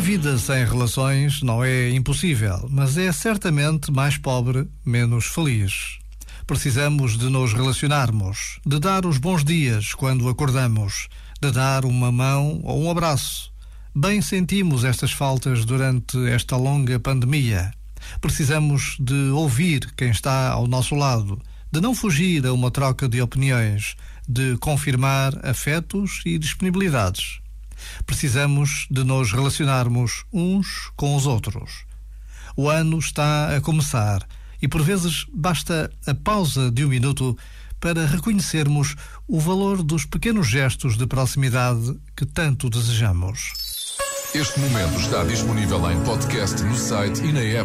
vida sem relações não é impossível, mas é certamente mais pobre, menos feliz. Precisamos de nos relacionarmos, de dar os bons dias quando acordamos, de dar uma mão ou um abraço. Bem sentimos estas faltas durante esta longa pandemia. Precisamos de ouvir quem está ao nosso lado, de não fugir a uma troca de opiniões, de confirmar afetos e disponibilidades. Precisamos de nos relacionarmos uns com os outros. O ano está a começar e por vezes basta a pausa de um minuto para reconhecermos o valor dos pequenos gestos de proximidade que tanto desejamos. Este momento está disponível em podcast no site e na app.